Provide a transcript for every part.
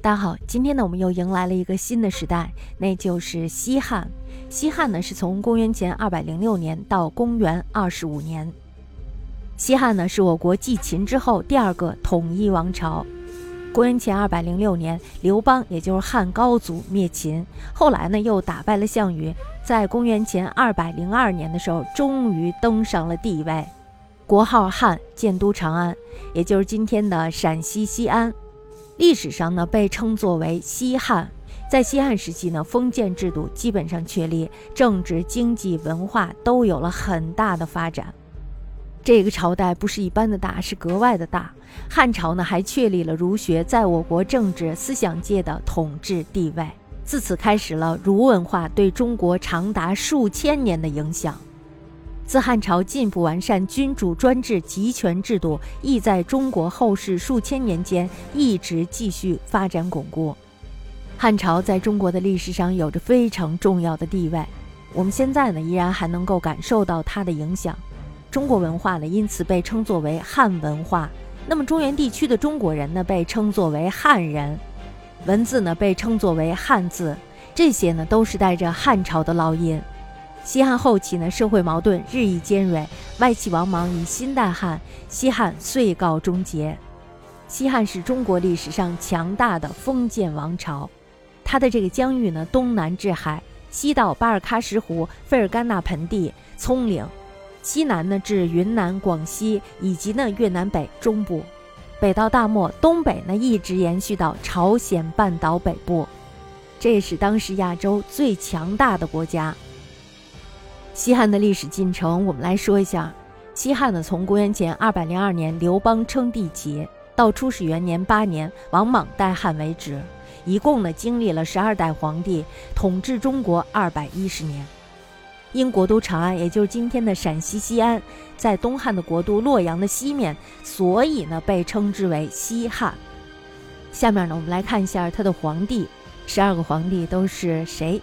大家好，今天呢，我们又迎来了一个新的时代，那就是西汉。西汉呢，是从公元前二百零六年到公元二十五年。西汉呢，是我国继秦之后第二个统一王朝。公元前二百零六年，刘邦也就是汉高祖灭秦，后来呢，又打败了项羽，在公元前二百零二年的时候，终于登上了帝位，国号汉，建都长安，也就是今天的陕西西安。历史上呢，被称作为西汉。在西汉时期呢，封建制度基本上确立，政治、经济、文化都有了很大的发展。这个朝代不是一般的大，是格外的大。汉朝呢，还确立了儒学在我国政治思想界的统治地位。自此开始了儒文化对中国长达数千年的影响。自汉朝进一步完善君主专制集权制度，亦在中国后世数千年间一直继续发展巩固。汉朝在中国的历史上有着非常重要的地位，我们现在呢依然还能够感受到它的影响。中国文化呢因此被称作为汉文化。那么中原地区的中国人呢被称作为汉人，文字呢被称作为汉字，这些呢都是带着汉朝的烙印。西汉后期呢，社会矛盾日益尖锐，外戚王莽以新代汉，西汉遂告终结。西汉是中国历史上强大的封建王朝，它的这个疆域呢，东南至海，西到巴尔喀什湖、费尔干纳盆地、葱岭，西南呢至云南、广西以及呢越南北中部，北到大漠，东北呢一直延续到朝鲜半岛北部，这也是当时亚洲最强大的国家。西汉的历史进程，我们来说一下。西汉呢，从公元前二百零二年刘邦称帝起，到初始元年八年王莽代汉为止，一共呢经历了十二代皇帝，统治中国二百一十年。因国都长安，也就是今天的陕西西安，在东汉的国都洛阳的西面，所以呢被称之为西汉。下面呢，我们来看一下他的皇帝，十二个皇帝都是谁？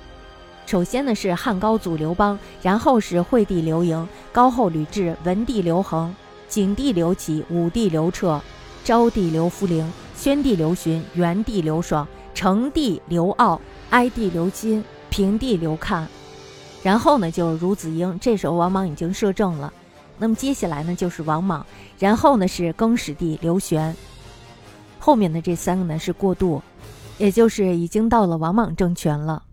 首先呢是汉高祖刘邦，然后是惠帝刘盈、高后吕雉、文帝刘恒、景帝刘启、武帝刘彻、昭帝刘弗陵、宣帝刘询、元帝刘爽、成帝刘骜、哀帝刘钦、平帝刘看，然后呢就是孺子婴，这时候王莽已经摄政了。那么接下来呢就是王莽，然后呢是更始帝刘玄，后面的这三个呢是过渡，也就是已经到了王莽政权了。